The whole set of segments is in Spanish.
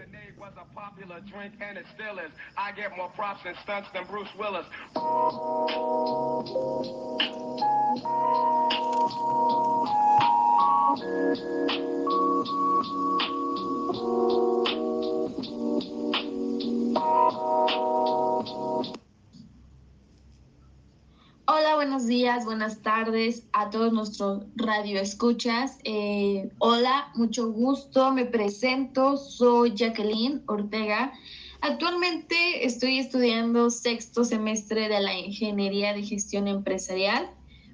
Lemonade was a popular drink and it still is. I get more props and stunts than Bruce Willis. Buenos días, buenas tardes a todos nuestros radioescuchas. Eh, hola, mucho gusto, me presento, soy Jacqueline Ortega. Actualmente estoy estudiando sexto semestre de la Ingeniería de Gestión Empresarial.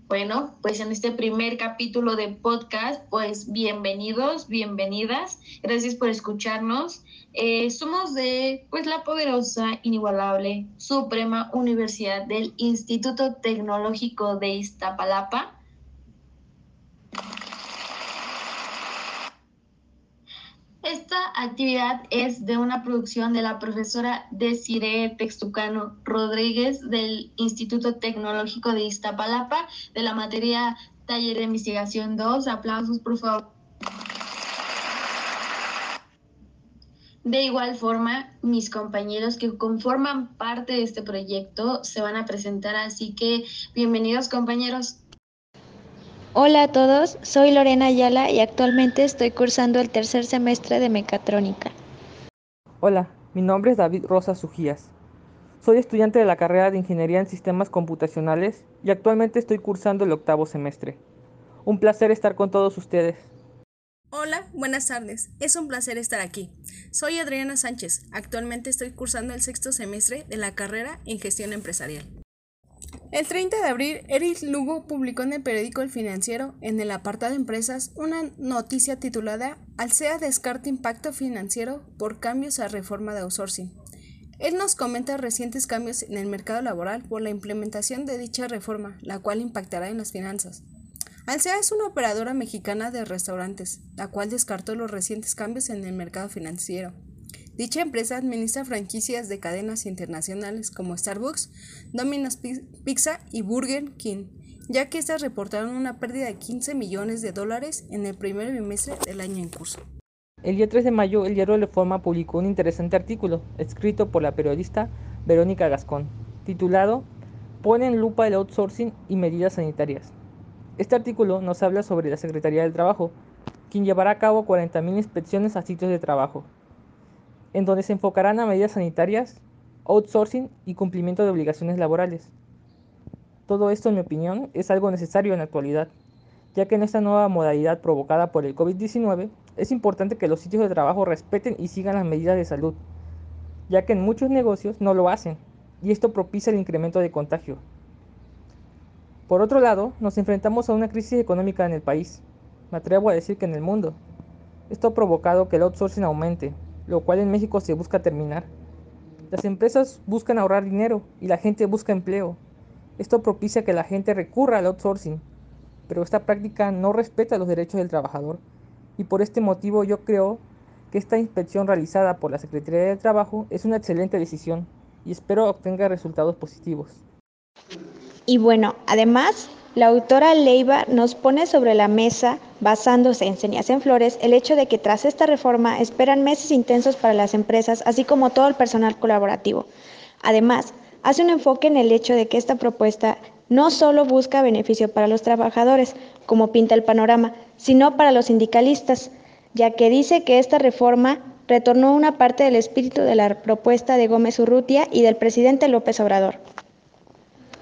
Bueno, pues en este primer capítulo de podcast, pues bienvenidos, bienvenidas. Gracias por escucharnos. Eh, somos de pues la poderosa, inigualable, suprema Universidad del Instituto Tecnológico de Iztapalapa. Esta actividad es de una producción de la profesora Desiree Textucano Rodríguez del Instituto Tecnológico de Iztapalapa de la materia Taller de Investigación 2. Aplausos, por favor. De igual forma, mis compañeros que conforman parte de este proyecto se van a presentar, así que bienvenidos compañeros. Hola a todos, soy Lorena Ayala y actualmente estoy cursando el tercer semestre de mecatrónica. Hola, mi nombre es David Rosa Sujías. Soy estudiante de la carrera de Ingeniería en Sistemas Computacionales y actualmente estoy cursando el octavo semestre. Un placer estar con todos ustedes. Hola, buenas tardes. Es un placer estar aquí. Soy Adriana Sánchez. Actualmente estoy cursando el sexto semestre de la carrera en gestión empresarial. El 30 de abril, Eric Lugo publicó en el periódico El Financiero, en el apartado de empresas, una noticia titulada Alsea descarta impacto financiero por cambios a reforma de outsourcing. Él nos comenta recientes cambios en el mercado laboral por la implementación de dicha reforma, la cual impactará en las finanzas. Alsea es una operadora mexicana de restaurantes, la cual descartó los recientes cambios en el mercado financiero. Dicha empresa administra franquicias de cadenas internacionales como Starbucks, Domino's Pizza y Burger King, ya que estas reportaron una pérdida de 15 millones de dólares en el primer bimestre del año en curso. El día 3 de mayo, el diario Reforma publicó un interesante artículo, escrito por la periodista Verónica Gascón, titulado Pone en lupa el outsourcing y medidas sanitarias. Este artículo nos habla sobre la Secretaría del Trabajo, quien llevará a cabo 40.000 inspecciones a sitios de trabajo, en donde se enfocarán a medidas sanitarias, outsourcing y cumplimiento de obligaciones laborales. Todo esto, en mi opinión, es algo necesario en la actualidad, ya que en esta nueva modalidad provocada por el COVID-19 es importante que los sitios de trabajo respeten y sigan las medidas de salud, ya que en muchos negocios no lo hacen, y esto propicia el incremento de contagio. Por otro lado, nos enfrentamos a una crisis económica en el país, me atrevo a decir que en el mundo. Esto ha provocado que el outsourcing aumente, lo cual en México se busca terminar. Las empresas buscan ahorrar dinero y la gente busca empleo. Esto propicia que la gente recurra al outsourcing, pero esta práctica no respeta los derechos del trabajador y por este motivo yo creo que esta inspección realizada por la Secretaría de Trabajo es una excelente decisión y espero obtenga resultados positivos. Y bueno, además, la autora Leiva nos pone sobre la mesa, basándose en Señas en Flores, el hecho de que tras esta reforma esperan meses intensos para las empresas, así como todo el personal colaborativo. Además, hace un enfoque en el hecho de que esta propuesta no solo busca beneficio para los trabajadores, como pinta el panorama, sino para los sindicalistas, ya que dice que esta reforma retornó una parte del espíritu de la propuesta de Gómez Urrutia y del presidente López Obrador.